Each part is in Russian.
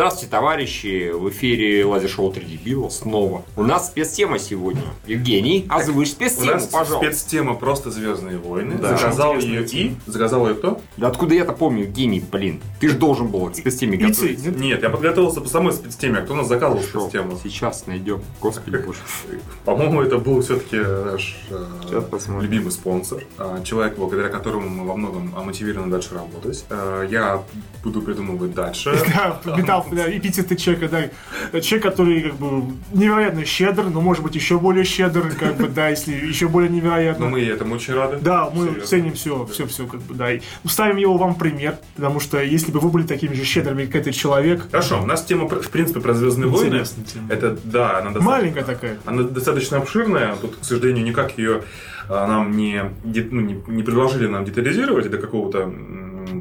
Здравствуйте, товарищи! В эфире Лазер-шоу 3 дебила снова. У нас спецтема сегодня. Евгений, озвучь У спецтему, нас пожалуйста. спецтема просто Звездные войны. Да. Заказал ее и. Заказал ее кто? Да откуда я-то помню, Евгений, блин? Ты же должен был к спецтеме И ты, готовиться. нет? Я подготовился по самой спецтеме. А кто у нас заказывал Шо, спецтему? Сейчас найдем. Господи боже. По-моему, это был все-таки наш э, любимый спонсор. Э, Человек, благодаря которому мы во многом э, мотивированы дальше работать. Э, Я буду придумывать дальше. Да, металл, да, эпитеты человека, да. Человек, который как бы невероятно щедр, но может быть еще более щедр, как бы, да, если еще более Но невероятно. мы и этому очень рады. Да, мы Серьезно. ценим все, все, все, как бы, да. И ставим его вам пример, потому что если бы вы были такими же щедрыми, как этот человек, Хорошо, у нас тема, в принципе, про Звездные войны. Интересная тема. Это, да, она достаточно... маленькая такая. Она достаточно обширная. Тут, к сожалению, никак ее нам не, ну, не, не предложили нам детализировать до какого-то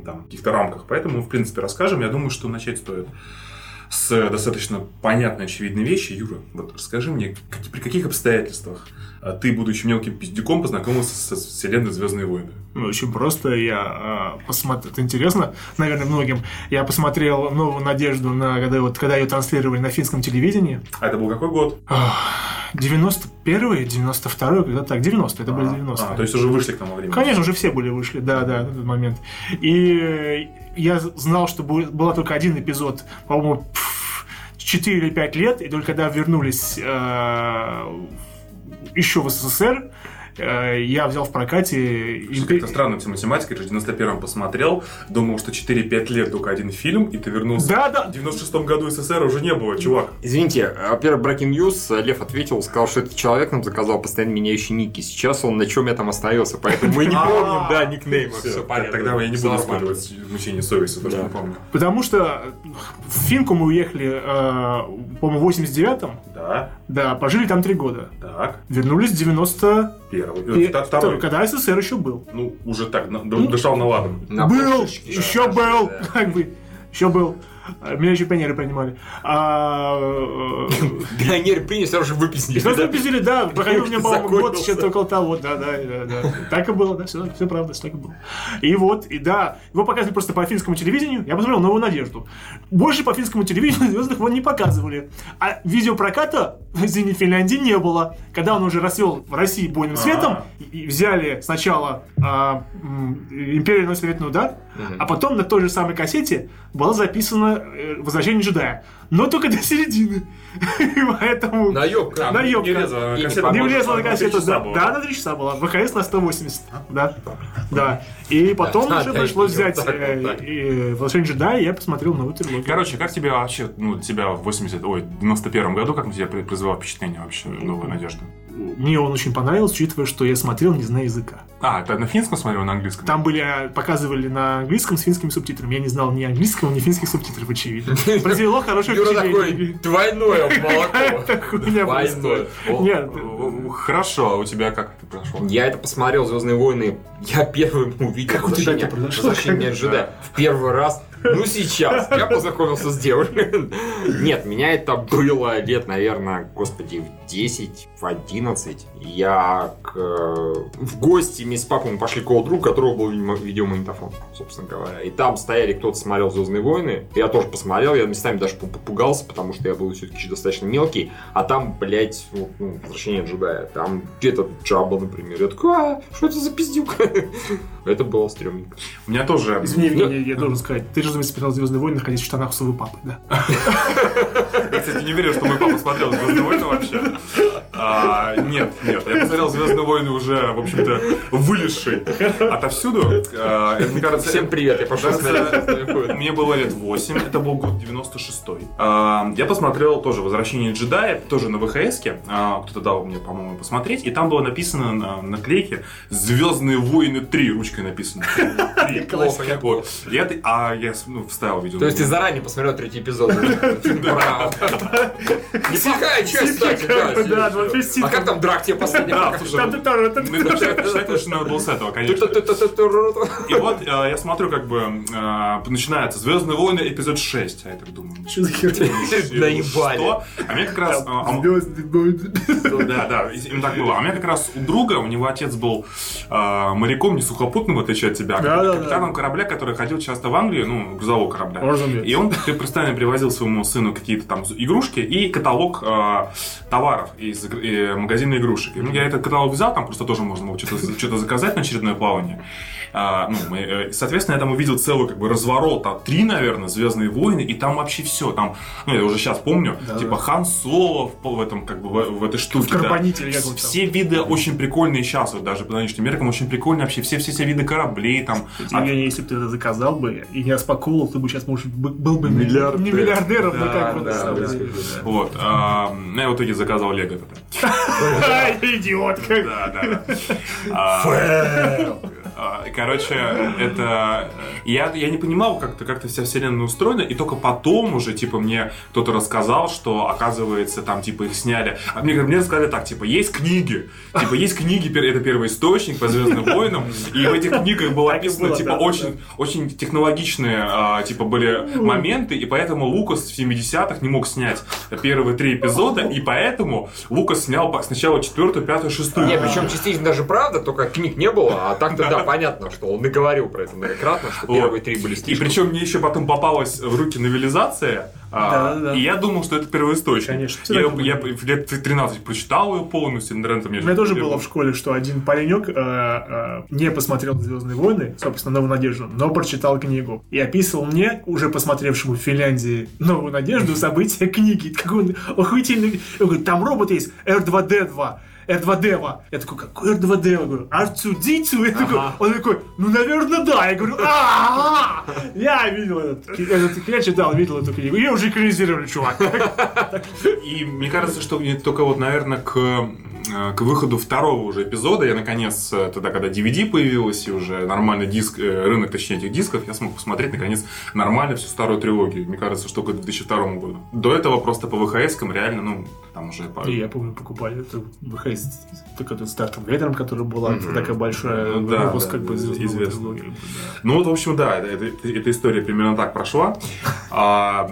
там каких-то рамках. Поэтому, в принципе, расскажем. Я думаю, что начать стоит с достаточно понятной, очевидной вещи. Юра, вот расскажи мне, как- при каких обстоятельствах а, ты, будучи мелким пиздюком, познакомился со вселенной Звездные войны? Ну, Очень просто. Я посмотрел. Это интересно, наверное, многим. Я посмотрел новую надежду на когда вот когда ее транслировали на финском телевидении. А это был какой год? 91-й, 92-й, когда так, 90 это были 90 А, то есть уже вышли к тому времени. Конечно, уже все были вышли, да, да, на тот момент. И я знал, что был была только один эпизод, по-моему, 4 или 5 лет, и только когда вернулись э, еще в СССР, я взял в прокате... Что-то «Импе- Как-то странно, ты математикой же в 91-м посмотрел, думал, что 4-5 лет только один фильм, и ты вернулся. Да, да, В 96-м году СССР уже не было, чувак. Извините, во-первых, Breaking News, Лев ответил, сказал, что этот человек нам заказал постоянно меняющий ники. Сейчас он на чем я там остановился, поэтому мы не помним, да, никнейма. Всё, Все понятно. Тогда я не буду использовать мучение совести, то, что не помню. потому что в Финку мы уехали, э, по-моему, в 89-м, Да, да, пожили там 3 года. так, Вернулись в 90 первый. и- вта- Второй. когда СССР еще был. Ну, уже так, на- д- дышал на ладом. На был, пушечке, еще да, был, да. как бы, еще был. А, Меня еще пионеры принимали. А, э, Пионеры приняли, сразу же выписали. Сразу выписали, да, проходил у меня, по-моему, год, сейчас около того, да, да, да, да. Так и было, да, все, правда, так и было. И вот, и да, его показывали просто по финскому телевидению, я посмотрел «Новую надежду». Больше по финскому телевидению «Звездных войн» не показывали. А видеопроката в «Зене Финляндии» не было. Когда он уже расцвел в России бойным светом, и взяли сначала а, м, «Империя наносит ответный удар», а потом на той же самой кассете было записано э, «Возвращение джедая». Но только до середины. Поэтому... Наебка. Наебка. Не влезла И не на кассету. поможет. Не влезла на кассету, три часа да, была. да, на 3 часа была. ВХС на 180, да, да. И потом уже пришлось взять э, «Возвращение джедая», и я посмотрел новую трилогию. Короче, как тебе вообще, ну, тебя в 80, ой, 91 году, как на тебя произвело впечатление вообще «Новая надежда»? Мне он очень понравился, учитывая, что я смотрел, не зная языка. А, ты на финском смотрел, на английском? Там были, э, показывали на английском с финскими субтитрами. Я не знал ни английского, ни финских субтитров, очевидно. Произвело хорошее Юра такой, двойное молоко. Двойное. Хорошо, а у тебя как это прошло? Я это посмотрел Звездные войны. Я первым увидел Как у тебя это произошло? возвращение джедая. В первый раз. Ну, сейчас. Я познакомился с девушкой. Нет, меня это было лет, наверное, господи, в 10, в 11. Я к, э, в гости вместе с папой мы пошли к другу, у которого был видеомагнитофон, собственно говоря. И там стояли, кто-то смотрел Звездные войны. Я тоже посмотрел, я местами даже попугался, потому что я был все-таки еще достаточно мелкий. А там, блядь, вот, ну, возвращение джедая. Там где-то Джаба, например. Я такой, а, что это за пиздюк? Это было стрёмненько. У меня тоже... Извини, я должен сказать, ты же, разумеется, смотрел «Звездные войны», находясь в штанах своего папы, да? Я, кстати, не верю, что мой папа смотрел «Звездные войны» вообще. А, нет, нет. Я посмотрел «Звездные войны» уже, в общем-то, вылезший отовсюду. А, это, мне кажется, Всем привет, я пошел Кажется, смотреть «Звездные войны». Мне было лет 8, это был год 96-й. А, Я посмотрел тоже «Возвращение джедая», тоже на ВХСке. А, Кто-то дал мне, по-моему, посмотреть. И там было написано на наклейке «Звездные войны 3» ручкой написано. Три. Плохо, я А я ну, вставил видео. То есть ты заранее посмотрел третий эпизод? Неплохая часть, кстати, А как там драк тебе последний что надо было с этого, конечно. И вот э, я смотрю, как бы э, начинается Звездные войны эпизод 6. А я так думаю, Что за херня? Наебали. А мне как раз... а, Звездные войны. Да, да, именно так было. А у меня как раз у друга, у него отец был э, моряком, не сухопутным, в отличие от тебя, капитаном корабля, который ходил часто в Англию, ну, грузового корабля. Разумеется. И он постоянно привозил своему сыну какие-то там игрушки и каталог э, товаров из э, магазина игрушек. И, ну, я этот каталог взял, там просто тоже можно было что-то, что-то заказать на очередное плавание. А, ну, мы, э, соответственно, я там увидел целый как бы разворот, а три, наверное, Звездные войны, и там вообще все. Там, ну, я уже сейчас помню, Да, типа да. Хан Соло в, в этом, как бы, в, в этой штуке. В да. он там. Все виды очень прикольные сейчас, вот даже по нынешним меркам, очень прикольные вообще. Все, все, все виды кораблей там. А- Евгений, если бы ты это заказал бы и не распаковывал, ты бы сейчас, может, бы- был бы Миллиардер. не миллиардером, но Да, как бы да, да. деле. Вот. а, ну, я в итоге заказал Лего. Ай, Идиот, как. Да, да, да. Короче, это... Я, я не понимал, как-то как вся вселенная устроена, и только потом уже, типа, мне кто-то рассказал, что, оказывается, там, типа, их сняли. А мне, мне сказали так, типа, есть книги. Типа, есть книги, это первый источник по Звездным войнам, и в этих книгах было описано, было, типа, да, да, очень, очень технологичные, а, типа, были моменты, и поэтому Лукас в 70-х не мог снять первые три эпизода, и поэтому Лукас снял сначала четвертую, пятую, шестую. Не, причем частично даже правда, только книг не было, а так-то да, понятно, что он и говорил про это многократно, что Вот. первые три были И слишком. причем мне еще потом попалась в руки новелизация, а, Да-да-да. и я думал, что это первоисточник. Конечно. Я, я в лет 13 прочитал ее полностью, наверное, там У меня тоже было в школе, что один паренек э, э, не посмотрел Звездные войны, собственно, Новую Надежду, но прочитал книгу. И описывал мне, уже посмотревшему в Финляндии Новую Надежду, события книги. Какой он охуительный. Он говорит, там робот есть, R2D2. R2D2. Я такой, какой R2D2? Я говорю, R2D2? Я такой, он такой, ну, наверное, да. Я говорю, а Я видел этот, этот, я читал, видел эту книгу. Ее уже экранизировали, чувак. И мне кажется, что только вот, наверное, к, к выходу второго уже эпизода, я наконец, э, тогда, когда DVD появилась, и уже нормальный диск, э, рынок, точнее, этих дисков, я смог посмотреть, наконец, нормально всю старую трилогию. Мне кажется, что к 2002 году. До этого просто по ВХС-кам реально, ну, там уже... по- И я помню, покупали это выходить только этот Стартом Вейдером, который была Мгм. такая большая Ну да, выпуск, да, как бы да, трилогии, да. Ну вот, в общем, да, это- это- эта история примерно так прошла. А,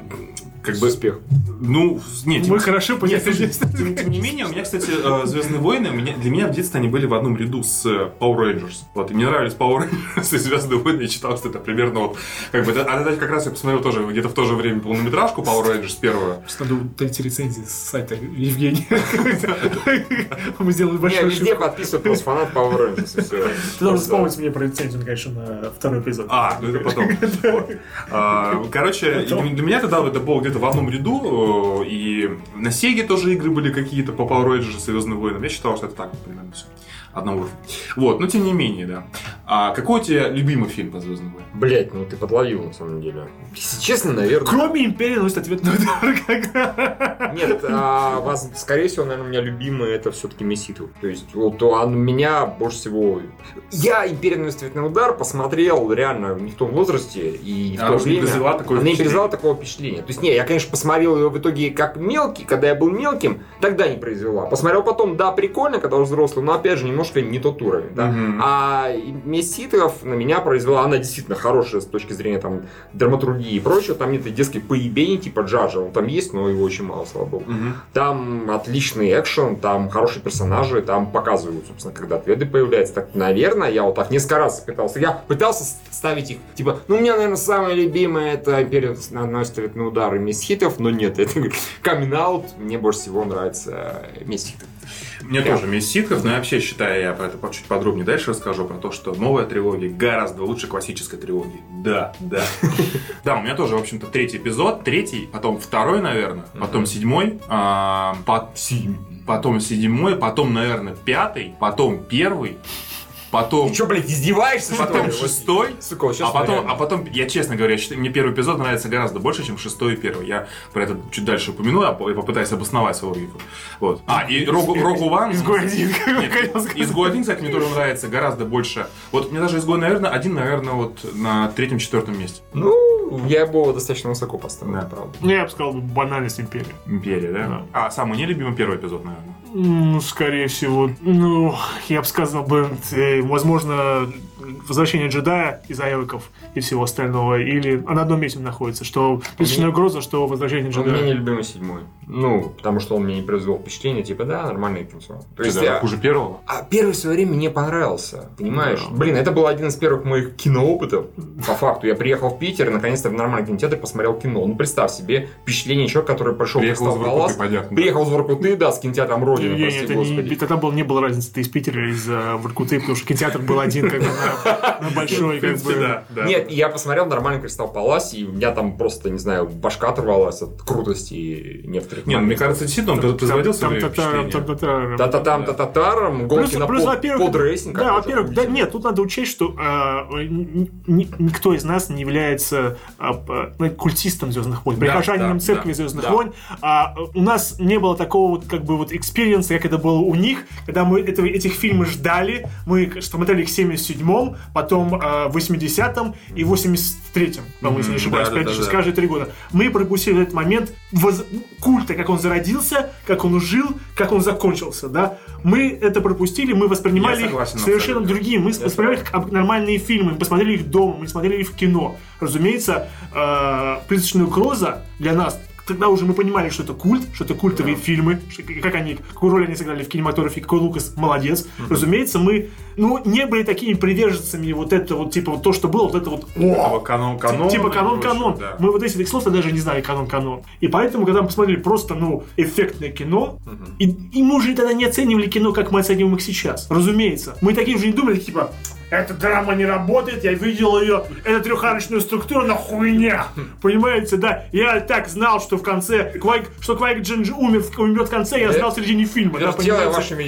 как бы, успех. ну, нет, Мы хорошо Нет, поняли. слушай, тем, тем не менее, у меня, кстати, э, Звездные войны, меня- для меня в детстве они были в одном ряду с э, Power Rangers. Вот, и мне нравились Power Rangers и Звездные войны. Я читал, что это примерно вот, как бы, а это как раз я посмотрел тоже где-то в то же время полнометражку Power Rangers первую. Просто надо дать рецензии с сайта Евгения. Мы сделали большой везде ошибку. подписывай просто фанат Power Rangers. Ты должен вспомнить мне про рецензию, конечно, на второй эпизод. А, ну это потом. А, Короче, для меня тогда это было где-то в одном ряду, э, и на Сеге тоже игры были какие-то по Power Rangers и Звездным войнам. Я считал, что это так примерно все. Одного уровня. Вот, но тем не менее, да. А какой у тебя любимый фильм по Звездным войнам? Блять, ну ты подловил на самом деле. Если честно, наверное. Кроме Империи носит ответный удар. Нет, а, вас, скорее всего, наверное, у меня любимый это все-таки Месситу. То есть, вот он меня больше всего... Я «Империя наносит ответный удар» посмотрел реально не в том возрасте и не в А, то не время. такое Она не произвела такого впечатления. То есть, не, я, конечно, посмотрел ее в итоге как мелкий, когда я был мелким, тогда не произвела. Посмотрел потом, да, прикольно, когда уже взрослый, но опять же немножко не тот уровень. Да? Мгм. А «Месть титров» на меня произвела, она действительно хорошая с точки зрения там драматургии и прочего. Там нет детской поебений типа Джаджа, он там есть, но его очень мало, слава богу. Мгм. Там отличный экшен, там хорошие персонажи, там показывают, собственно, когда ответы появляются. Так, наверное, я вот так несколько раз пытался. Я пытался ставить их, типа, ну, у меня, наверное, самое любимое это Империя наносит ответный удар и месть хитов, но нет, это камин. Мне больше всего нравится э, месть хитов. Мне Прям. тоже месть ситхов, но я вообще считаю, я про это чуть подробнее дальше расскажу, про то, что новая трилогия гораздо лучше классической трилогии. Да, да. Да, у меня тоже, в общем-то, третий эпизод, третий, потом второй, наверное, потом седьмой, а, си- потом седьмой, потом, наверное, пятый, потом первый, потом, Ты что, блядь, издеваешься? что потом ли? шестой, Сука, вот а потом, реально. а потом, я честно говоря, считаю, мне первый эпизод нравится гораздо больше, чем шестой и первый. Я про это чуть дальше упомяну, а и попытаюсь обосновать свою логику. Вот. А, и Рогу, Рогу Ван... Изгой один, я. Изгой один, кстати, мне тоже нравится гораздо больше. Вот мне даже Изгой, наверное, один, наверное, вот на третьем-четвертом месте. Ну, я бы его достаточно высоко поставил, Да. правда. Ну, я бы сказал, банальность Империи. Империя, да? Да. А самый нелюбимый первый эпизод, наверное. Ну, скорее всего, ну, я бы сказал бы, э, возможно, возвращение джедая из Айвиков и всего остального, или на одном месте находится, что призрачная угроза, что возвращение Он мне не джедая. любимый седьмой. Ну, потому что он мне не произвел впечатление, типа, да, нормальное кинцо. То есть, да, я- хуже первого. А первый в свое время мне понравился, понимаешь? Да. Блин, это был один из первых моих киноопытов. По факту, я приехал в Питер, и наконец-то в нормальный кинотеатр посмотрел кино. Ну, представь себе, впечатление человека, который пришел Приехал из «Кристалл Воркуты, Палас», понятно. Приехал из Воркуты, да, с кинотеатром Не, не, прости это не, господи. тогда был, не было разницы, ты из Питера или из э, Воркуты, потому что кинотеатр был один, как бы, на большой, как бы. Нет, я посмотрел нормальный кристал Палас, и у меня там просто, не знаю, башка оторвалась от крутости некоторых Нет, ну, мне кажется, действительно, он производил свое впечатление. Та-та-там, та-та-таром, гонки на подрейсинг. Да, во-первых, да нет, тут надо учесть, что а, никто из нас не является а, ну, культистом Звездных войн, прихожанином церкви Звездных войн. А, у нас не было такого вот как бы вот experience'а, как это было у них, когда мы этих фильмов ждали, мы смотрели их 77 седьмом, потом а, э, 80-м и восемьдесят третьем, по-моему, если не ошибаюсь, да, да, да, каждые три года. Мы пропустили этот момент воз... культа, как он зародился, как он жил, как он закончился, да. Мы это пропустили, мы воспринимали их совершенно другие, мы Я воспринимали согласен. как нормальные фильмы, мы посмотрели их дома, мы смотрели их в кино. Разумеется, э, «Призрачная угроза» для нас Тогда уже мы понимали, что это культ, что это культовые фильмы, что- как они, какую роль они сыграли в кинематографе, какой Лукас молодец. Разумеется, мы ну, не были такими приверженцами вот это вот, типа, вот то, что было, вот это вот Этого канон, канон. Типа канон-канон. прочее, да. Мы вот этих слов даже не знали канон-канон. И поэтому, когда мы посмотрели просто, ну, эффектное кино, и, и мы уже тогда не оценивали кино, как мы оцениваем их сейчас. Разумеется. Мы такие уже не думали, типа, эта драма не работает, я видел ее, это трехарочная структура на хуйня. Понимаете, да? Я так знал, что в конце, Квайк, что Квайк Джинджи умер, умрет в конце, я знал в середине фильма. Да, Вертела понимаете? вашими.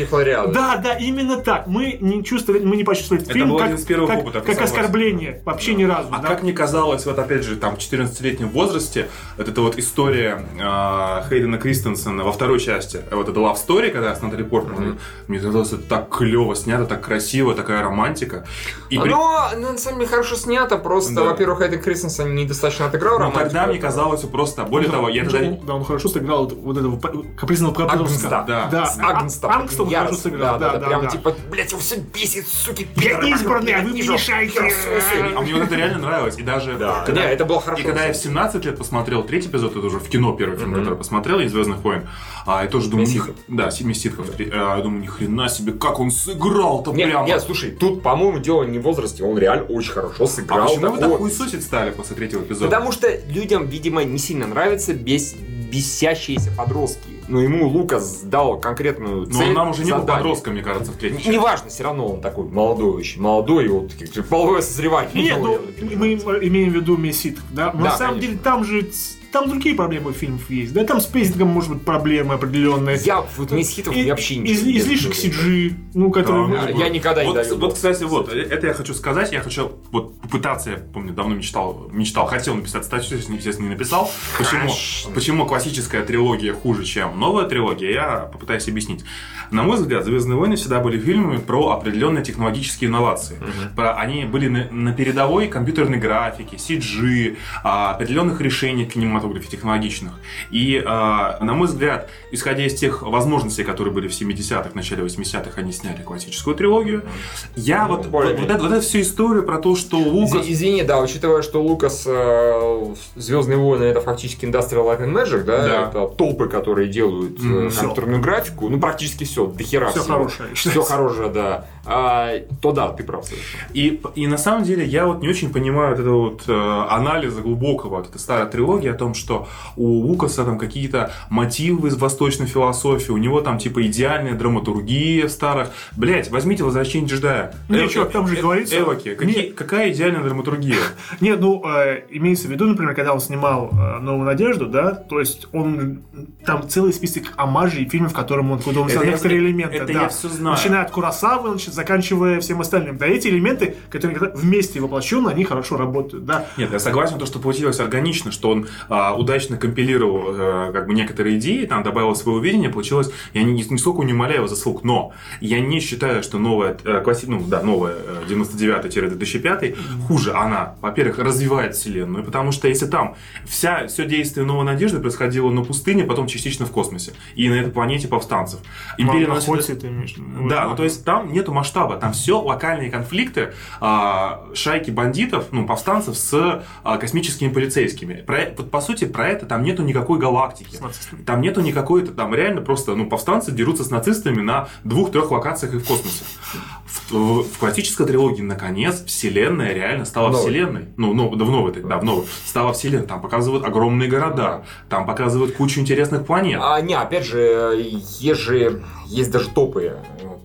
Да, да, именно так. Мы не чувствовали, мы не почувствовали Это фильм как, один из первых как, опытов, как оскорбление. Вообще ни разу. А да. как мне казалось, вот опять же, там, в 14-летнем возрасте, вот эта вот история э, Хейдена Кристенсена во второй части, вот это Love Story, когда с Натали Портман, мне казалось, это так клево снято, так красиво, такая романтика. И при- Но, ну, на самом деле, хорошо снято, просто, Да. во-первых, Эдди Кристенсен недостаточно отыграл Ну, романтику. тогда мне казалось просто, более того, я Он- тогда... он- Да, он хорошо сыграл вот, этого капризного Агнста, да. да. С А- Агнста, Ангста он хорошо сыграл. да, да, да, прям да. типа, блять, его все бесит, суки, Я избранный, а вы мне мешаете. А мне вот это реально нравилось. И даже Да, это было хорошо. И когда я в 17 лет посмотрел третий эпизод, это уже в кино первый фильм, который посмотрел из Звездных войн, а я тоже думаю, да, Семи Ситхов. А, я думаю, ни хрена себе, как он сыграл-то прямо. нет, слушай, тут, по-моему, дело не в возрасте, он реально очень хорошо а сыграл. почему вы так такого- хуесосить стали после третьего эпизода? Потому что людям, видимо, не сильно нравятся бес... бесящиеся подростки. Но ему Лукас дал конкретную Но цель. он нам уже не был задание. подростком, мне кажется, в третьей части. Неважно, все равно он такой молодой очень. Молодой, и вот же половое созревание. Нет, ну, мы имеем в виду Мессит, да? Но Да, на самом конечно. деле там же там другие проблемы у фильмов есть, да? Там с pacing ом может быть проблемы определенные. Я вот Месхитов И- вообще не из- Излишек CG, ну, который... Да, Я, никогда не Вот, даю. вот, кстати, вот, э, это я хочу сказать, я хочу вот попытаться, я помню, давно мечтал, мечтал, хотел написать статью, естественно, не написал. Почему, почему классическая трилогия хуже, чем новая трилогия, я попытаюсь объяснить. На мой взгляд, «Звездные войны» всегда были фильмами про определенные технологические инновации. Про, они были на, на передовой компьютерной графики, CG, а, определенных решений в кинематографе технологичных. И, а, на мой взгляд, исходя из тех возможностей, которые были в 70-х, начале 80-х, они сняли классическую трилогию. Я Ну, вот, вот, вот, это- вот эту всю историю про то, что Лукас... Из- Извини, да, учитывая, что Лукас Звездные войны это фактически Industrial Light and Magic, да, Да. это толпы, которые делают э, Мгм. компьютерную графику, ну практически все, до хера Всё всего. хорошее, Все хорошее, да. А, то да, ты прав совершенно. И, и на самом деле я вот не очень понимаю вот этого вот э, анализа глубокого вот этой старой трилогии о том, что у Лукаса там какие-то мотивы из восточной философии, у него там типа идеальная драматургия в старых. Блять, возьмите «Возвращение джедая». Эвоки- чувак, там же э- говорится- Эвоки, какие- Не. какая идеальная драматургия? Нет, ну, э, имеется в виду, например, когда он снимал э, «Новую надежду», да, то есть он, там целый список омажей фильмов, в котором он, куда он взял Это я- некоторые элементы, это да. я всё знаю. Начиная от Курасавы, нач- заканчивая всем остальным. Да, эти элементы, которые вместе воплощены, они хорошо работают, да. Нет, я согласен, то, что получилось органично, что он, а, а, удачно компилировал а, как бы некоторые идеи, там добавил своего видения, получилось, я ни, нисколько не умоляю его заслуг, но я не считаю, что новая, э, класси... ну да, новая 99-2005 хуже. Она, во-первых, развивает вселенную, потому что если там вся, все действие Новой Надежды происходило на пустыне, потом частично в космосе, и на этой планете повстанцев. Империя наносит... ты имеешь Да, ну, то есть там нету масштаба, там все локальные конфликты, а, шайки бандитов, ну, повстанцев с а, космическими полицейскими. Про, вот, по сути, про это там нету никакой галактики. Там нету никакой, там реально просто, ну, повстанцы дерутся с нацистами на двух-трех локациях и в космосе. В, в, в классической трилогии, наконец, вселенная реально стала новой. вселенной. Ну, ну, да, в новой, да, в новой. Стала вселенной. Там показывают огромные города, там показывают кучу интересных планет. А, не, опять же, есть же, есть даже топы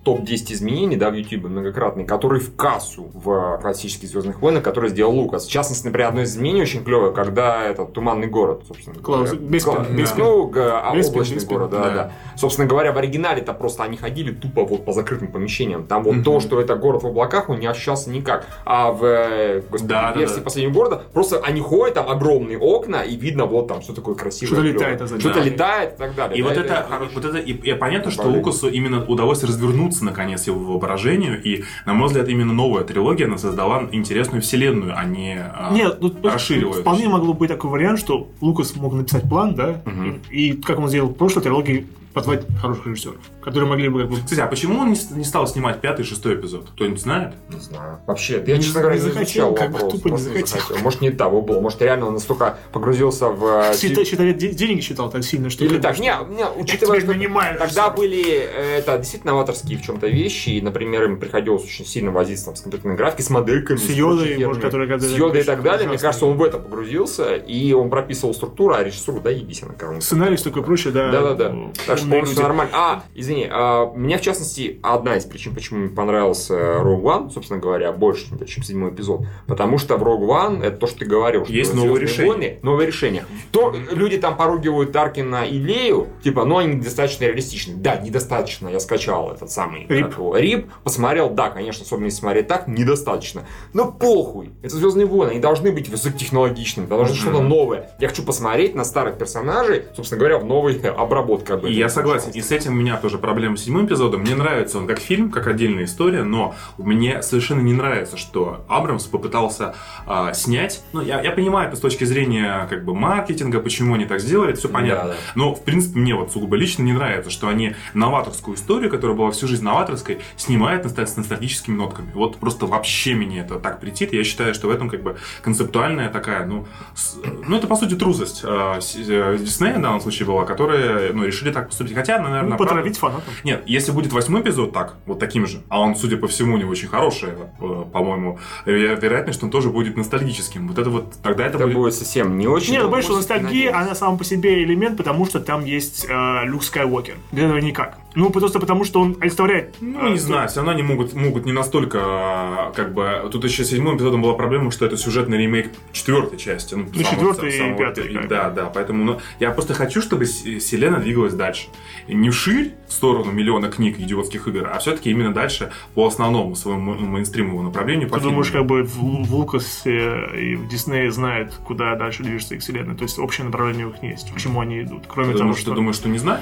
топ-10 изменений, да, в YouTube многократный, который в кассу в классических Звездных войнах, который сделал Лукас. В частности, например, одно из изменений очень клевое, когда этот Туманный город, собственно Клаус, без, Кла... без, ну, а, облачный город, да, да, да. Собственно говоря, в оригинале-то просто они ходили тупо вот по закрытым помещениям. Там вот mm-hmm. то, что это город в облаках, он не ощущался никак. А в э, господи, да, версии да, да. последнего города просто они ходят, там огромные окна, и видно вот там, что такое красивое. Что-то летает, Что-то да. летает и так далее. И да, вот это, это, вот это, и, и понятно, что Лукасу именно удалось развернуться наконец его воображению, и, на мой взгляд, именно новая трилогия, она создала интересную вселенную, а не а, Нет, ну, расширила. Вполне могло быть такой вариант, что Лукас мог написать план, да, угу. и, и как он сделал в прошлой трилогии, позвать хороших режиссеров, которые могли бы как бы... Кстати, а почему он не, стал снимать пятый шестой эпизод? Кто-нибудь знает? Не знаю. Вообще, я, честно говоря, не захотел, как вопрос. Тупо не захотел. захотел. Может, не того было. Может, реально он настолько погрузился в... Э, Считает, считает, деньги считал так сильно, что... Или так, не, не учитывая, что тогда были э, это действительно новаторские в чем-то вещи, и, например, им приходилось очень сильно возиться там, с компьютерной графикой, с модельками, с йодой, может, которая... С йодой и так далее. Мне кажется, он в это погрузился, и он прописывал структуру, а режиссуру, да, ебись на кого Сценарий такой прочее, да. Да-да-да. Что полностью нормально. А, извини, а, меня в частности одна из причин, почему мне понравился Rogue One, собственно говоря, больше, чем седьмой эпизод, потому что в Rogue One, это то, что ты говорил, что есть новые решения. Войны, новые решения. То люди там поругивают Таркина и Лею, типа, но они недостаточно реалистичны. Да, недостаточно, я скачал этот самый Рип, Рип посмотрел, да, конечно, особенно если смотреть так, недостаточно. Но похуй, это Звездные войны, они должны быть высокотехнологичными, должно mm-hmm. что-то новое. Я хочу посмотреть на старых персонажей, собственно говоря, в новой обработке. И я согласен, и с этим у меня тоже проблема с седьмым эпизодом. Мне нравится он как фильм, как отдельная история, но мне совершенно не нравится, что Абрамс попытался э, снять. Ну, я, я понимаю это с точки зрения как бы маркетинга, почему они так сделали, это все понятно. Да, да. Но, в принципе, мне вот сугубо лично не нравится, что они новаторскую историю, которая была всю жизнь новаторской, снимают с ностальгическими нотками. Вот просто вообще мне это так претит. Я считаю, что в этом как бы концептуальная такая, ну, с, ну это по сути трусость э, Диснея в данном случае была, которые ну, решили так поступить. Хотя, наверное, ну, потравить фанатов. Нет, если будет восьмой эпизод так, вот таким же, а он, судя по всему, не очень хороший, э, по-моему, вероятность, что он тоже будет ностальгическим. Вот это вот, тогда это, это будет... будет совсем не очень. Нет, больше ностальгия, она сам по себе элемент, потому что там есть э, Люк Скайуокер. Без этого никак. Ну, просто потому, что он олицетворяет... Ну, не знаю, все равно они могут, могут не настолько, а, как бы... Тут еще седьмым эпизодом была проблема, что это сюжетный ремейк четвертой части. Ну, ну четвертой и пятой. Да, да, поэтому ну, я просто хочу, чтобы вселенная двигалась дальше. И не вширь в сторону миллиона книг идиотских игр, а все-таки именно дальше по основному своему мейнстримовому направлению. Ты думаешь, как бы в, в Лукасе и в Диснее знают, куда дальше движется их вселенная? То есть общее направление у них есть, к чему они идут. Кроме ты того, думаешь, что... Ты думаешь, что не знаю?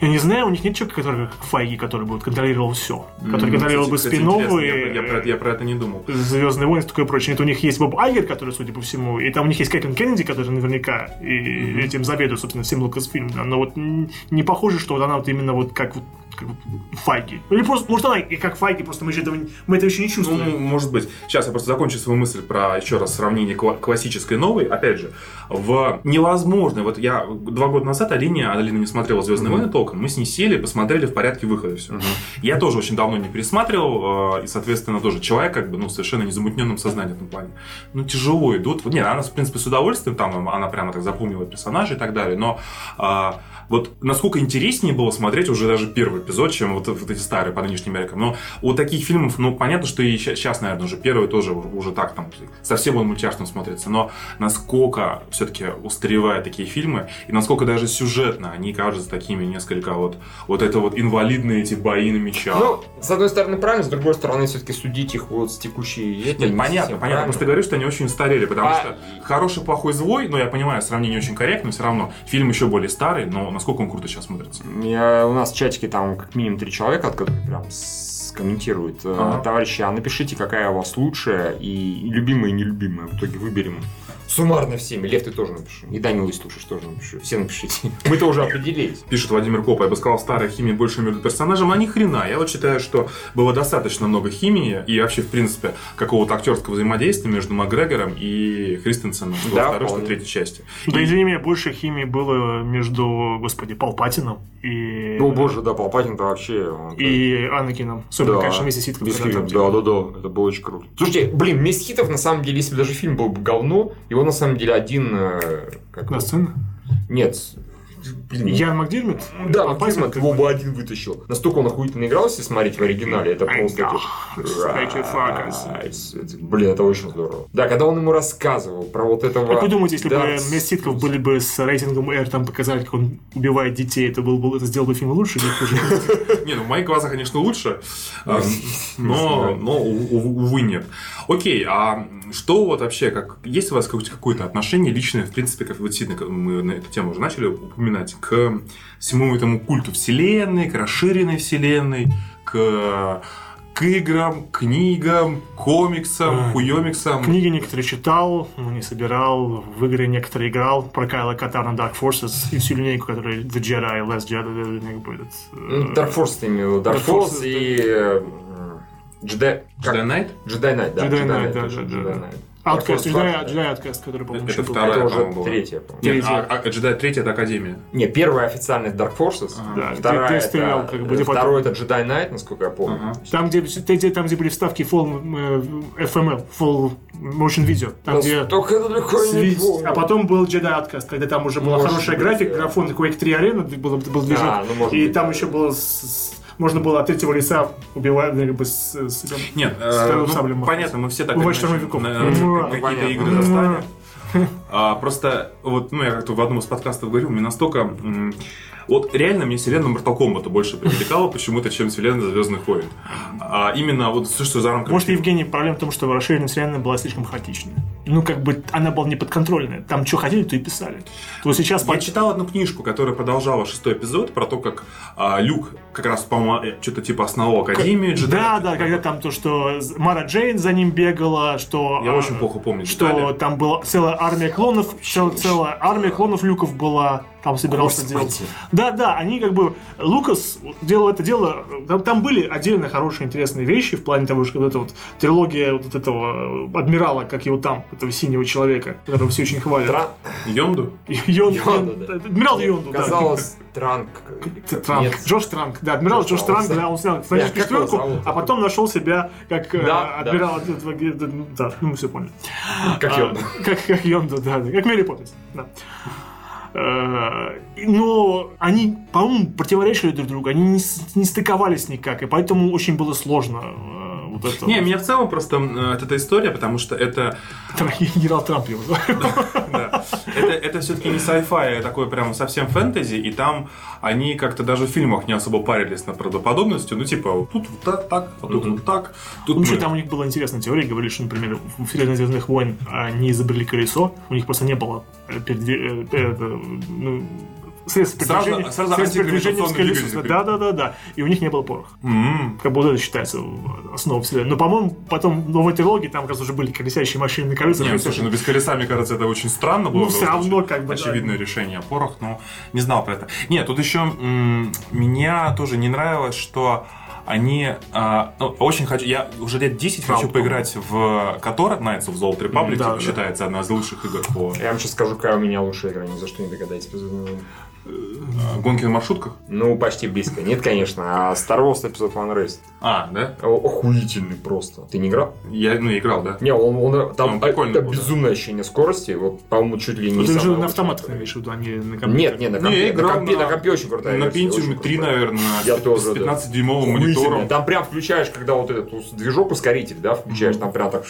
Я не знаю, у них нет человека, который как Файги, который бы контролировал все. Который mm, контролировал бы спин я, я, про, я про это не думал. Звездные войны и такое прочее. Нет, у них есть Боб Айгер, который, судя по всему, и там у них есть Кэтлин Кеннеди, который наверняка и mm-hmm. этим заведует, собственно, всем Лукасфильм. Да. Но вот не похоже, что вот она вот именно вот как вот как Файги. Или просто, может, она и как Файги, просто мы, же этого, мы это еще не чувствуем. Ну, может быть. Сейчас я просто закончу свою мысль про, еще раз, сравнение классической и новой. Опять же, в невозможно. Вот я два года назад Алине, Алина не смотрела «Звездные mm-hmm. войны» толком, мы с ней сели, посмотрели в порядке выхода все. Mm-hmm. Я тоже очень давно не пересматривал, э, и, соответственно, тоже человек, как бы, ну, совершенно незамутненным сознанием в этом плане. Ну, тяжело идут. Нет, она, в принципе, с удовольствием, там, она прямо так запомнила персонажей и так далее, но а, вот насколько интереснее было смотреть уже даже первый эпизод чем вот, вот эти старые по нынешним меркам. Но у таких фильмов, ну, понятно, что и сейчас, наверное, уже первый тоже уже так там совсем он мультяшным смотрится. Но насколько все-таки устаревают такие фильмы, и насколько даже сюжетно они кажутся такими несколько вот, вот это вот инвалидные эти бои на мечах. Ну, с одной стороны, правильно, с другой стороны, все-таки судить их вот с текущей... Нет, не понятно, понятно. Просто правильно. говоришь, что они очень устарели, потому А- что хороший, плохой, злой, ну, я понимаю, сравнение очень корректно, все равно. Фильм еще более старый, но насколько он круто сейчас смотрится. Я- у нас в чатике там как минимум три человека, от которых прям комментируют. Э, Ага. Товарищи, а напишите, какая у вас лучшая и любимая, и нелюбимая. В итоге выберем суммарно всеми. Лев, ты тоже напиши. И Данил, если слушаешь, тоже напиши. Все напишите. Мы-то уже определились. Пишет Владимир Коп, я бы сказал, старая химия больше между персонажем, а ни хрена. Я вот считаю, что было достаточно много химии и вообще, в принципе, какого-то актерского взаимодействия между Макгрегором и Христенсеном что Да, во второй, что третьей части. Да, И- извини меня, больше химии было между, господи, Палпатином и... Ну, боже, да, Палпатин-то вообще... он- И Анакином. Особенно, Да. конечно, вместе с хитов, там, да, да, да, это было очень круто. Слушайте, блин, без хитов, на самом деле, если бы даже фильм был бы говно, его на самом деле один... э, Как На сцене. Нет. Блин, Ян Макдермит? Да, Макдермот его бы один вытащил. Настолько он охуительно играл, если смотреть в оригинале, это просто... Блин, это очень здорово. Да, когда он ему рассказывал про вот этого... Как вы думаете, если бы Ситков были бы с рейтингом R, там показали, как он убивает детей, это, был бы, это сделал бы фильм лучше или хуже? Не, ну в моих глазах, конечно, лучше, а, но, увы, нет. Окей, а что вот вообще, как есть у вас какое- какое-то отношение личное, в принципе, как вот сильно как мы на эту тему уже начали упоминать, к всему этому культу вселенной, к расширенной вселенной, к к играм, книгам, комиксам, Ай. хуемиксам. Книги некоторые читал, но не собирал. В игры некоторые играл. Про Кайла Катана Dark Forces и всю линейку, которая The Jedi, Last Jedi, как бы этот, Ну, э, Dark Force ты имел в виду. Dark Dark Force Force, и... Джедай... Jedi Knight? Джедай Найт, да. Jedi Джедай Knight, Найт, да, Force Jedi, старший, Jedi Outcast, который, по-моему, Это вторая, Это уже была. третья, по-моему. Нет, Третья. а, а 3 это Академия. Не, первая официальная Dark Forces, Да, вторая ты- ты это, стрелял, как бы, э, где потом- второй это Jedi Knight, насколько я помню. Ага. Там где, те- там, где были вставки full э, FML, full motion video. Там, где Только далеко не помню. А потом был Jedi Outcast, когда там уже была Может хорошая быть, графика, да. графон, Quake 3 арена, был, был движок. А, ну, и быть, там да. еще было с- с- можно было от третьего лица убивать, ну, как бы с, с этим- Нет, э, Вторым ну, саблем понятно, мы все так Бывает штурмовиков. Ну, какие-то игры Ну, застанем. А, просто, вот, ну, я как-то в одном из подкастов говорил, мне настолько... Вот реально мне вселенная Mortal Kombat больше привлекала почему-то, чем вселенная Звездных войн. А именно вот все, что за рамками... Может, Евгений, проблема в том, что расширенная вселенная была слишком хаотичной. Ну, как бы она была неподконтрольная. Там что хотели, то и писали. То сейчас... Я читал одну книжку, которая продолжала шестой эпизод, про то, как а, Люк как раз, по-моему, что-то типа основал Академию джедаев. Да, да, когда там то, что Мара Джейн за ним бегала, что... Я а, очень плохо помню Что детали. там была целая армия клонов, цел- целая армия клонов Люков была, там собирался Господи. делать. Да, да, они как бы... Лукас делал это дело... Там, там были отдельно хорошие, интересные вещи в плане того, что вот эта вот трилогия вот этого адмирала, как его там, этого синего человека, которого все очень хвалят. Тра- Йонду? Йон- Йонду, да. Адмирал Йонду. Казалось, Транк. Транк. Нет. Джош Транк. Да, адмирал Джош Джош Транк, да, он снял «Фантастическую четверку», а потом нашел себя как э, Да, адмирал этого, ге- да, ну, да, ну, мы все поняли. Как А, Йонду. Как, как Йонду, да, да, как Мэри Поппинс, да. Э, Но они, по-моему, противоречили друг другу, они не, не стыковались никак, и поэтому очень было сложно э, вот это. Не, меня в целом просто э, эта история, потому что это Там Генерал Трамп его звали. Да. Это, это все-таки не sci-fi, а такое прям совсем фэнтези, и там они как-то даже в фильмах не особо парились над правдоподобностью. Ну, типа, вот тут вот так, так, а тут вот так. Тут Вообще, мы- там у них была интересная теория, говорили, что, например, в вселенной Звездных войн они изобрели колесо, у них просто не было э, э, э, ну, средств передвижения, сразу средств передвижения с колесом. Да, да, да, да. И у них не было пороха. М, Как бы вот это считается основой вселенной. Но, по-моему, потом в новой трилогии там как раз уже были колесящие машины на колесах. Не, ну, слушай, ну без колеса, мне кажется, это очень странно было. Ну, в всё любом равно, как бы, да. Очевидное решение. Порох, но не знал про это. Нет, тут еще м, меня тоже не нравилось, что они а, ну, очень хочу. Я уже лет 10 хочу Правда. поиграть в Котор Knights of the Old Republic, Да, типа, да. считается одна из лучших игр по Я вам сейчас скажу, какая у меня лучшая игра, ни за что не догадаетесь. Э, гонке на маршрутках. Ну, почти близко. Нет, конечно, а Star Wars Episode One Race. А, да? О- Охуительный просто. Ты не играл? Я, ну, играл, да. Не, он, он- там Он прикольный это был, да. безумное ощущение скорости. Вот, по-моему, чуть ли не Ну, ты же на автоматах имеешь в виду, а не на компьютере. Нет, нет, на Не, компе, на играл компе, на- на компе очень крутая На Pentium очень 3, крутая. наверное, Я с, тоже, с да. 15-дюймовым Охуительно. монитором. Там прям включаешь, когда вот этот движок ускоритель, да, включаешь, там прям так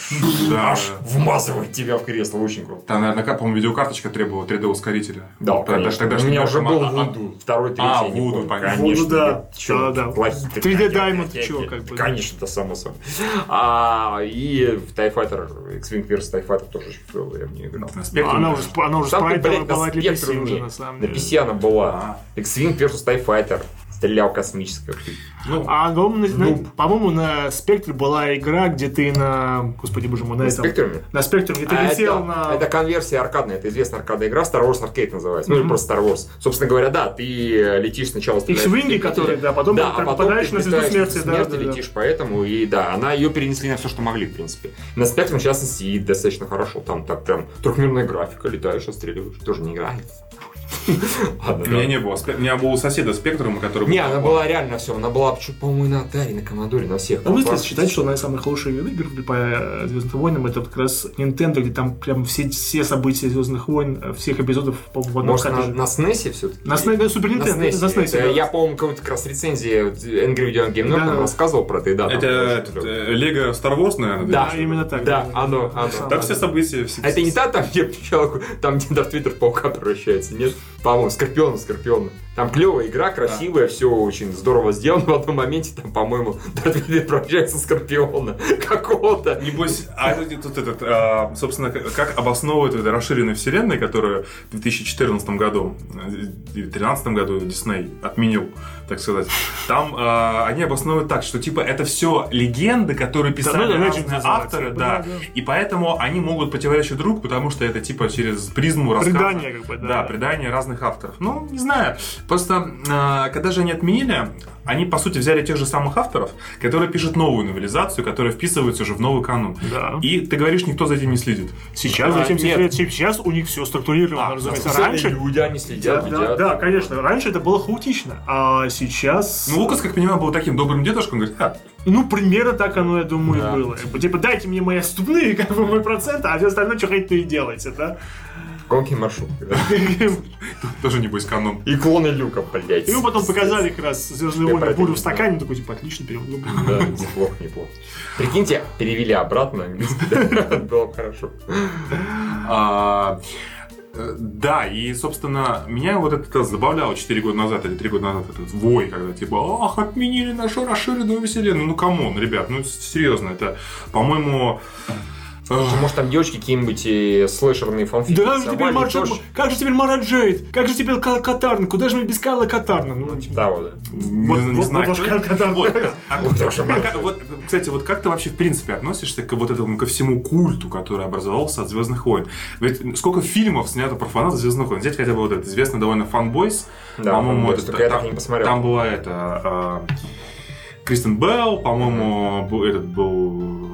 Да. аж вмазывает тебя в кресло, очень круто. Там, наверное, по-моему, видеокарточка требовала 3D-ускорителя. Да, конечно. даже тогда У меня не уже был шума. А, Вуду, второй, третий, А, не Voodoo, помню. понятно. Конечно, Voodoo, да. Чё, Да, да. плохие-то 3D какие, Diamond, какие. как бы. Конечно, да, само собой. А, и в TIE Fighter, X-Wing vs. TIE Fighter тоже в нее играл. На А спектре. Она уже, она спрайтовая на была для PC уже, не. на самом На деле. PC она была. А. X-Wing vs. TIE Fighter. Стрелял космическая. Ну, А, по-моему, Ну. по-моему, на Спектре была игра, где ты на... Господи, боже мой, на, На этом... спектруме? На Спектре, где ты А летел это, на... это конверсия аркадная, это известная аркадная игра, Star Wars Arcade называется, ну или Мгм. просто Star Wars. Собственно говоря, да, ты летишь сначала... стреляешь в X-Wing, которые, да, потом да, а потом попадаешь ты на звезду смерти, да, смерти, да, да. летишь, поэтому, и да, она ее перенесли на все, что могли, в принципе. На спектrum, в частности, и достаточно хорошо, там так прям трехмерная графика, летаешь, отстреливаешь, тоже не играет. Ладно, у меня не было. У меня был у соседа спектрум, который... Не, она была реально все, она была, почему, по-моему, и на Atari, на Commodore, на всех. Ну, если консолях. считать, что одна из самых лучших игр по э, Звездным войнам, это как раз Nintendo, где там прям все, все события Звездных войн, э, всех эпизодов по в одном Может, на, на SNES все-таки? На SNES, Супер Nintendo, на SNES. Я, по-моему, какой-то как раз рецензии Angry Video Game Nerd рассказывал про это, и да. Это э, Лего Star Wars, наверное? Да, Да, именно так. Да, оно, оно. Там все события... все- А это не та, там, где там, где Дарт в паука превращается, нет? По-моему, Скорпион, Скорпион. Там клевая игра, красивая, все очень здорово сделано. В одном моменте там, по-моему, Дарт Вейдер превращается Скорпиона какого-то. Небось, а это тут этот, а, собственно, как обосновывают это расширенной вселенной, которую в 2014 году, э, в 2013 году Дисней отменил, так сказать. Там а, они обосновывают так, что типа это все легенды, которые писали ну, Legends разные называется. авторы, Да, да, да. и поэтому они могут противоречить друг, потому что это типа через призму рассказа. Предание, как бы, да. Да, предание разных авторов. Ну, не знаю. Просто, а, когда же они отменили, они, по сути, взяли тех же самых авторов, которые пишут новую новелизацию, которая вписывается уже в новый канон. Да. И ты говоришь, никто за этим не следит. Сейчас, А, затем нет. сейчас у них все структурировано, А, разумеется. Раньше, люди, они да, следят, да, едят. да, конечно, раньше это было хаотично, а сейчас... Ну, Лукас, как понимаю, был таким добрым дедушкой, он говорит, а, Ну, примерно так оно, я думаю, Да. и было. Типа, дайте мне мои ступные, как бы мой процент, а все остальное, что хотите, и делайте, да? Гонки маршрутки, да. тоже небось канон. И клоны Люка, блядь. И мы потом показали как раз «Звездные войны. Бурю в стакане», такой, типа, отлично, перевод. Да, неплохо, неплохо. Прикиньте, перевели обратно английский. Было бы хорошо. А, э, да, и, собственно, меня вот это забавляло 4 года назад или 3 года назад этот вой, когда типа, ах, отменили нашу расширенную вселенную. Ну, come on, ребят, ну, серьезно, это, по-моему... Может, там девочки какие-нибудь слэшерные фанфики Да, как же теперь тоже? Как же теперь Мара Джейд? Как же теперь Кал Катарна? Куда же мы без Кала Катарна? Ну, типа, Да, вот. вот, не вот, знаю. вот а а как- вот, кстати, вот как ты вообще в принципе относишься к вот этому ко всему культу, который образовался от Звездных войн? Ведь сколько фильмов снято про фанатов Звездных войн? Взять хотя бы вот этот известный довольно фанбойс. Да, по-моему, это- только я там, так и не посмотрел. там была это а, Кристен Белл, по-моему, этот был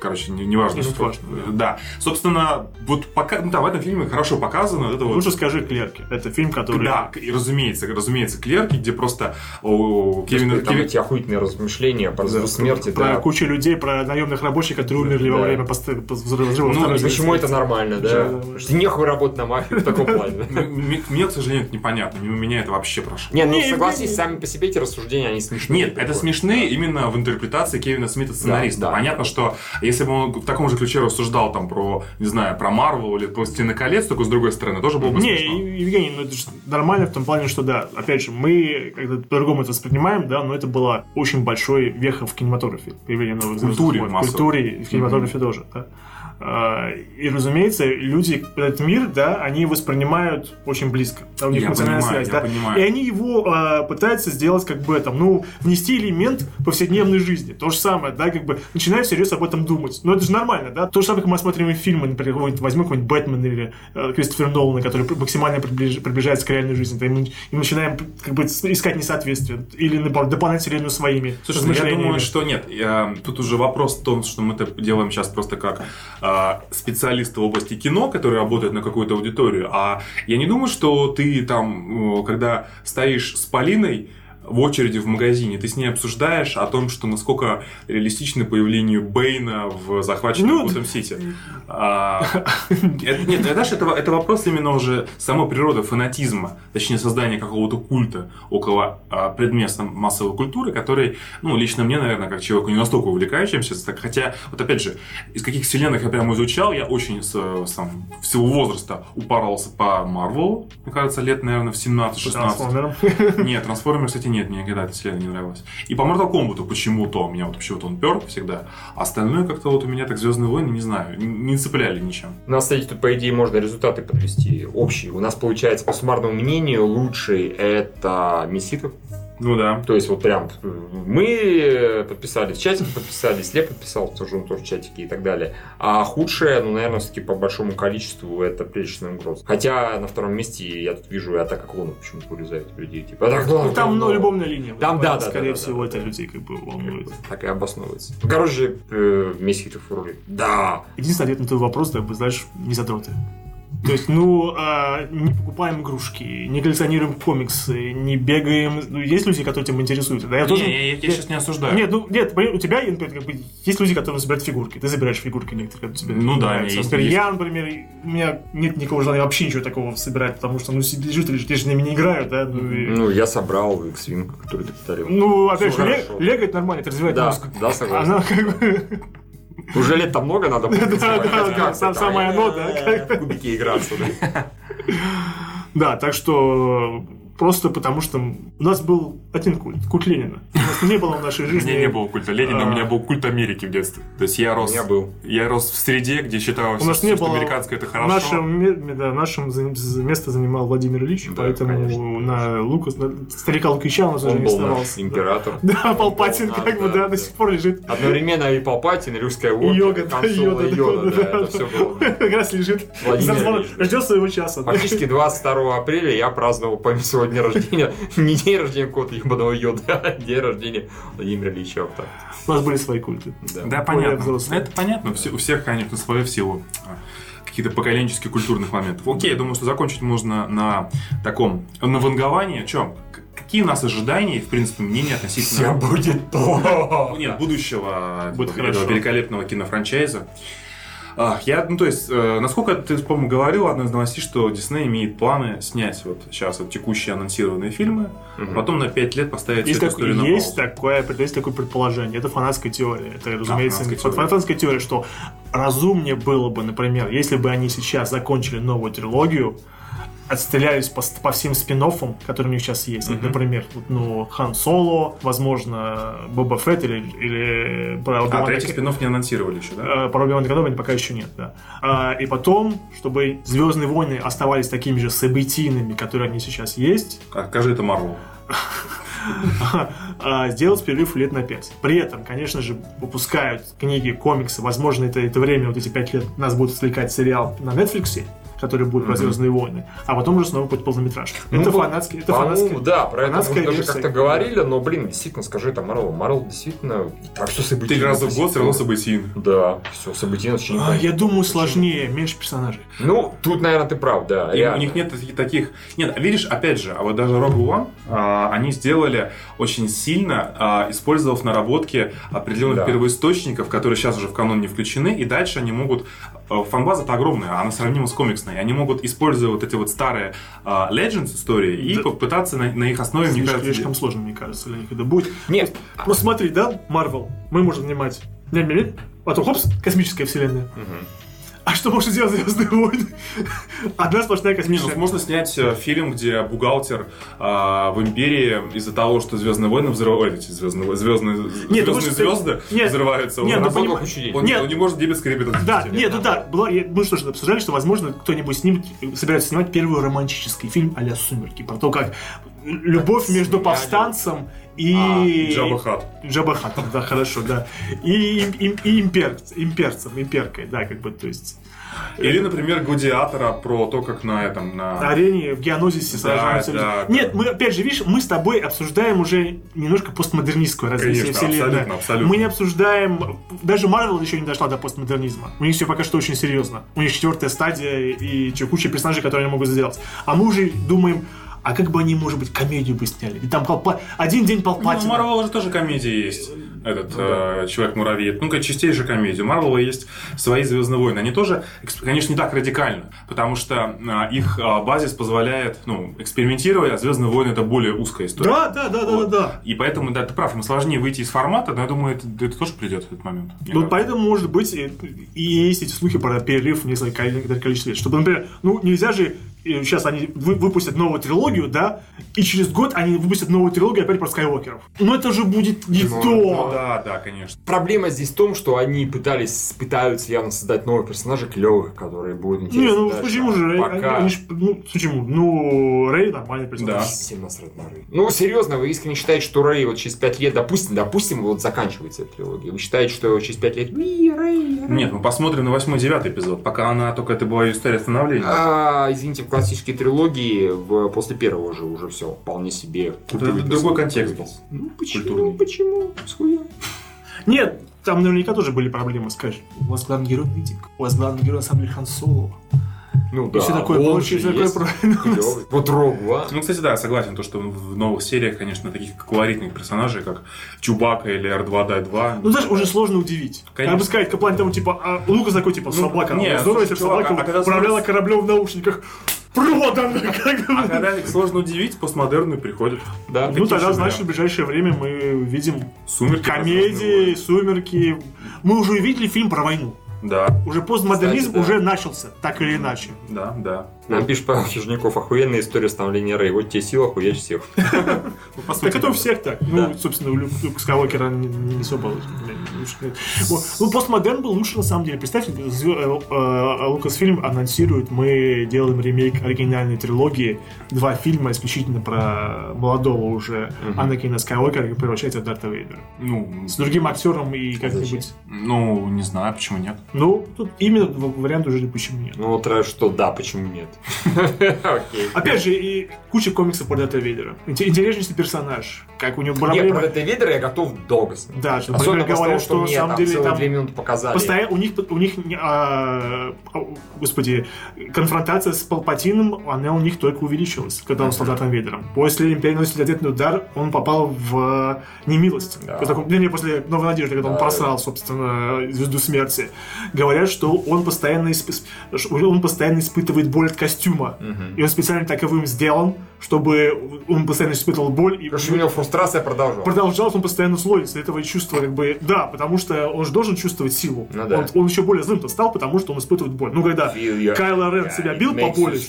короче, не- неважно. Не что. важно, Да. Собственно, вот пока, ну, да, в этом фильме хорошо показано вот это вот Лучше скажи «Клерки». Это фильм, который... да, и разумеется, разумеется, клерки, где просто о, Кевин, Там Кевин- эти охуительные размышления про звезду смерти, Про да. кучу людей, про наемных рабочих, которые умерли во Да. время пост- взрыва. взрыва Ну, Второй И почему это нормально, да? Да, да, да. Что нехуй работать на мафию в таком плане. Мне, к сожалению, это непонятно. Мимо меня это вообще прошло. Не, ну Не, согласись, не- сами по себе эти рассуждения, они смешные. Нет, это смешные именно в интерпретации Кевина Смита сценариста. Да, да. Понятно, что если бы он в таком же ключе рассуждал там про, не знаю, про Марвел или про Стены колец, только с другой стороны, тоже было бы Не, смешно. Евгений, ну это же нормально в том плане, что да, опять же, мы как-то по-другому это воспринимаем, да, но это была очень большой веха в кинематографе, появление новых культуре. В культуре и в кинематографе тоже, да. А, И, разумеется, люди, этот мир, да, они воспринимают очень близко. Да, у них Я эмоциональная понимаю, связь, да. понимаю. И они его а, пытаются сделать как бы там, ну, внести элемент повседневной жизни. То же самое, да, как бы начинают всерьез об этом думать. Но это же нормально, да. То же самое, как мы смотрим фильмы, например, какой-нибудь, возьмем какой-нибудь Бэтмен или э, Кристофер Нолана, который максимально приближ- приближается к реальной жизни. Да, и, мы, и мы начинаем как бы искать несоответствие или дополнять вселенную своими Слушай, ну, я думаю, что нет. Я- тут уже вопрос в том, что мы это делаем сейчас просто как а, специалисты в области кино, которые работают на какую-то аудиторию. А я не думаю, что ты там, когда стоишь с Полиной, в очереди в магазине, ты с ней обсуждаешь о том, что насколько реалистично появление Бэйна в захваченном Ну, Готэм Сити. А, это- Нет, знаешь, это, это вопрос именно уже самой природы фанатизма, точнее создания какого-то культа около а, предмета массовой культуры, который, ну, лично мне, наверное, как человеку не настолько увлекающимся, так, хотя, вот опять же, из каких вселенных я прямо изучал, я очень с, сам, в силу возраста упарывался по Марвелу, мне кажется, лет, наверное, в 17-16. Трансформером. Нет, трансформер, кстати, нет, мне никогда эта вселенная не нравилась. И по Mortal Kombat почему-то у меня вот почему-то он пер всегда. А остальное как-то вот у меня так Звездные войны, не знаю, не цепляли ничем. У нас, кстати, тут, по идее, можно результаты подвести общие. У нас, получается, по суммарному мнению, лучший это Месситов. Ну да. То есть, вот прям э, мы подписались, чатик подписались, Леп подписал, тоже он тоже в чатике и так далее. А худшее, ну, наверное, все-таки по большому количеству это приличная угроза. Хотя на втором месте я тут вижу и атака клонов почему-то урезает людей. Типа, «Атака клонов Ну, там говно». ну, любовная линия. Там, да, да, Скорее да, всего, да, это да. людей как бы волнует. Так и обосновывается. Короче, э, Месситов рулит. Да. Единственный ответ на твой вопрос, да, знаешь, не задроты. То есть, ну, а, не покупаем игрушки, не коллекционируем комиксы, не бегаем. Ну, есть люди, которые этим интересуются. Да, я Не, тоже. я, я- я сейчас не осуждаю. Нет, ну нет, у тебя, например, как бы, есть люди, которые забирают фигурки. Ты забираешь фигурки некоторые, которые тебе Ну да, есть- Например, есть. я, например, у меня нет никакого желания вообще ничего такого собирать, потому что, ну, лежит лежит, я же ними не играю, да. Ну, и- Ну, я собрал X-Wing, который ты подарил. ну, опять Всё же, лего это нормально, это развивает Да, мозг. да, согласен. Она как бы... Уже лет-то много надо будет Да, там, самое оно, да, в кубики играться, да. Да, так что просто потому что у нас был один культ, культ Ленина. У нас не было в нашей У жизни... меня не было культа Ленина, А. у меня был культ Америки в детстве. То есть я рос, меня был. я рос в среде, где считалось, У нас не что было... американское это В хорошо. нашем, ме- да, за- место занимал Владимир Ильич, поэтому на Лукас, на старика Лукича у нас уже Он не оставался. император. Да, Палпатин как бы, да, до сих пор лежит. Одновременно и Палпатин, и Русская Война, Йога, да, Йода, да, это все было. Как раз лежит. Ждет своего часа. Фактически 22 апреля я праздновал своего дня рождения, не день рождения какого-то ебаного йода, а день рождения Владимира Ильича. так. У нас были свои культы. Да, понятно. Это понятно. Все- У всех, конечно, свое в силу а, каких-то поколенческих культурных моментов. Окей, я думаю, что закончить можно на таком наванговании. Чем? Какие у нас ожидания и, в принципе, мнения относительно будет то. Нет, будущего Будет хорошо. великолепного кинофранчайза. А, Я, ну, то есть, э, насколько ты, по-моему, говорил одной из новостей, что Дисней имеет планы снять вот сейчас вот текущие анонсированные фильмы, Мгм. потом на 5 лет поставить Есть, так- эту на есть, такое, есть такое предположение. Это фанатская теория. Это, разумеется, фанатская фан- теория. фанатская теория, что разумнее было бы, например, если бы они сейчас закончили новую трилогию, отстрелялись по, по всем спин которые у них сейчас есть. Мгм. Например, ну, Хан Соло, возможно, Боба Фетт или, или про А, третий спин не анонсировали еще, да? Э, Про Кеноби пока еще нет, да. А, и потом, чтобы Звездные войны оставались такими же событийными, которые они сейчас есть, А, Скажи это Марвел. а, сделать перерыв лет на 5. При этом, конечно же, выпускают книги, комиксы. Возможно, это, это время, вот эти 5 лет, нас будет отвлекать сериал на Netflix, который будет про. Звездные войны, а потом уже снова будет полнометражка. Ну, это фанатский, это По-моему, фанатский. да, про это мы даже как-то говорили, но, блин, действительно, скажи, это Марвел. Марвел действительно так все событийно. Три раза в год все равно событийно. Да, все, событийно очень А, я думаю, сложнее, меньше персонажей. Ну, тут, наверное, ты прав, да. И у них нет таких-. Нет, видишь, опять же, а вот даже Rogue One, а, они сделали очень сильно, а, использовав наработки определенных Да. первоисточников, которые сейчас уже в канон не включены, и дальше они могут... а, Фанбаза-то огромная, она сравнима с комиксной. Они могут использовать вот эти вот старые а, Legends истории и Да. попытаться на, на их основе, мне Слишком, кажется, слишком сложно, мне кажется, для них это будет. Нет, Ну смотри, да, Марвел, мы можем занимать... Не, не, не, потом, хопс, космическая вселенная. Мгм. А что может сделать Звездные войны? Одна сплошная Не, ну, космическая. можно снять э, фильм, где бухгалтер а, в империи из-за того, что Звездные войны взрывают эти звездные, звездные, Нет, ну, звездные звезды нет, взрываются. нет, он, ну, он- поним- он- нет. он не может дебетской ребята Да, нет, ну да, была, я- мы что же обсуждали, что, возможно, кто-нибудь снимет, собирается снимать первый романтический фильм а-ля «Сумерки», про то, как любовь между сняли. повстанцем и... А, Джабба Хат. Джабба Хаттом, да, хорошо, да. И, им- им- и импер- имперцем, имперкой, да, как бы, то есть... Или, например, Гладиатора про то, как на этом, на... На арене в Геонозисе Да, сражаются. люди. да, Нет, да. мы, опять же, видишь, мы с тобой обсуждаем уже немножко постмодернистскую развитие Конечно, вселенной. абсолютно, абсолютно. Мы не обсуждаем... Даже Марвел еще не дошла до постмодернизма. У них все пока что очень серьезно. У них четвертая стадия и куча персонажей, которые они могут сделать. А мы уже думаем а как бы они, может быть, комедию бы сняли? Ведь там один день Ну, у Палпатина. Марвела же тоже комедия есть. Этот э, Человек-муравей. Ну-ка, чистейшая комедия. У Марвела есть свои Звездные войны. Они тоже, конечно, не так радикально, потому что э, их э, базис позволяет ну, экспериментировать, а Звездные войны это более узкая история. Да, да, да, да, да, да. И поэтому, да, ты прав, им сложнее выйти из формата, но я думаю, это, это тоже придет в этот момент. Ну, кажется. поэтому, может быть, и, и есть эти слухи про перерыв в несколько некоторое количество лет. Чтобы, например, ну, нельзя же э, сейчас они вы- выпустят новую трилогию, да, и через год они выпустят новую трилогию опять про Скайуокеров. Но это же будет не Ну, то. Ну, да, да, конечно. Проблема здесь в том, что они пытались, пытаются явно создать новых персонажей клевых, которые будут Не, интересны. ну дальше. почему же? Рэй- Пока... Они, ж- ну, почему? Ну, Рэй нормальный персонаж. Да. Всем насрать на Рэй. Ну, серьезно, вы искренне считаете, что Рэй вот через 5 лет, допустим, допустим, вот заканчивается эта трилогия. Вы считаете, что через 5 лет... «Уи, Рэй, Рэй». Нет, мы посмотрим на восьмой девятый эпизод, пока она только это была ее история становления. А, извините, в классической трилогии в, после первого же уже все вполне себе культовый другой контекст. Ну почему? Культурный. Почему? Схуя? Нет, там наверняка тоже были проблемы, скажешь. У вас главный герой нытик. У вас главный герой на самом деле Хан Соло. Ну И все такое он прочее, же все такое прочее. Вот Рогу, а? Ну, кстати, да, я согласен, то, что в новых сериях, конечно, таких колоритных персонажей, как Чубака или R2-D2. Ну, знаешь, уже сложно удивить. Конечно. Как бы сказать, Каплан тому, типа, а Лукас такой, типа, Ну, собака. не, Здорово, если собака а управляла кораблем в наушниках. Продан! А когда их сложно удивить, постмодерны приходят. Да. Ну, тогда, значит, в ближайшее время мы видим Сумерки. комедии, сумерки. Мы уже увидели фильм про войну. Да, Уже постмодернизм Кстати, да. уже начался, так или иначе. да, да. Нам пишет Павел Чижняков, охуенная история становления Рэй. Вот тебе сила, хуяч всех. Ну, Так это у всех так. Ну, собственно, у Лю- Люка Скайуокера не, особо. Ну, постмодерн был лучше на самом деле. Представьте, э, э, Лукасфильм анонсирует, мы делаем ремейк оригинальной трилогии, два фильма исключительно про молодого уже. Анакина Скайуокера, который превращается в Дарта Вейдера. Ну, С другим актером и как-нибудь... ну, не знаю, почему нет. Ну, тут именно вариант уже почему нет. Ну, вот раз что, да, почему нет? Окей. Опять же, и куча комиксов про Дарта Вейдера. Инте- Интереснейший персонаж. Как у него Не, проблемы... про Дэвида Вейдера я готов долго смотреть. Да, что, Особенно после говорят, что на самом деле там две минуты показали. Постоянно, у них, у них, а, господи, конфронтация с Палпатином, она у них только увеличилась, когда он стал Дартом Вейдером. После Империи носителя ответный удар, он попал в немилость. Да. Вернее, после Новой Надежды, когда он просрал, собственно, Звезду Смерти. Говорят, что он постоянно, исп- он постоянно испытывает боль от костюма. Мгм. И он специально таковым сделан, чтобы он постоянно испытывал боль. И Потому что у него фрустрация продолжалась. продолжалось, он постоянно злой этого чувства, как бы, да, потому что он же должен чувствовать силу. Ну да. он, он еще более злым-то стал, потому что он испытывает боль. Ну, когда your- Кайло Рен Yeah, себя бил по боли,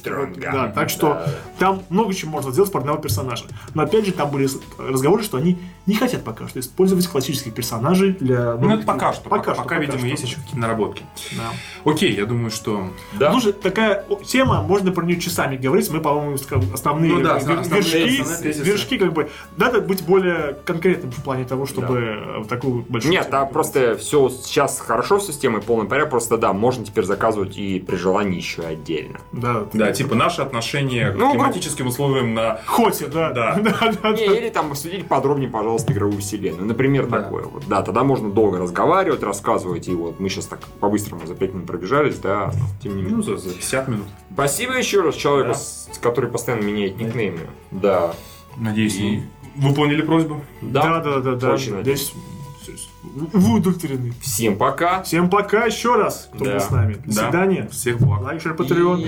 да, так что Да. там много чего можно сделать с одного персонажа. Но опять же, там были разговоры, что они не хотят пока что использовать классических персонажей для... Ну, это пока что. Пока, Пока, что, видимо, что. есть еще какие-то наработки. Да. Окей, я думаю, что... Да? Слушай, такая о, тема, можно про нее часами говорить. Мы, по-моему, основные Ну да, как бы, основные- вершки, основные вершки, как бы, надо быть более конкретным в плане того, чтобы в такую большую... Нет, да, говорить. просто все сейчас хорошо с системой, полный порядок, просто да, можно теперь заказывать и при желании еще отдельно. Да, Да, типа наши отношения Ну, к климатическим условиям на... Хоти, да. Да. да, да, Не, да. или там обсудить подробнее, пожалуйста, игровую вселенную. Например, Да. такое вот. Да, тогда можно долго разговаривать, рассказывать. И вот мы сейчас так по-быстрому за 5 минут пробежались, да, но тем не менее. Ну, за, за 50 минут. Спасибо еще раз человеку, Да. с- который постоянно меняет никнеймы. Да. Надеюсь, И- выполнили просьбу. Да, да, да, да. Очень Здесь вы удовлетворены. Всем пока. Всем пока еще раз, кто Да. был с нами. До Да. свидания. Всех благ. Лайк, шер, патреон. И-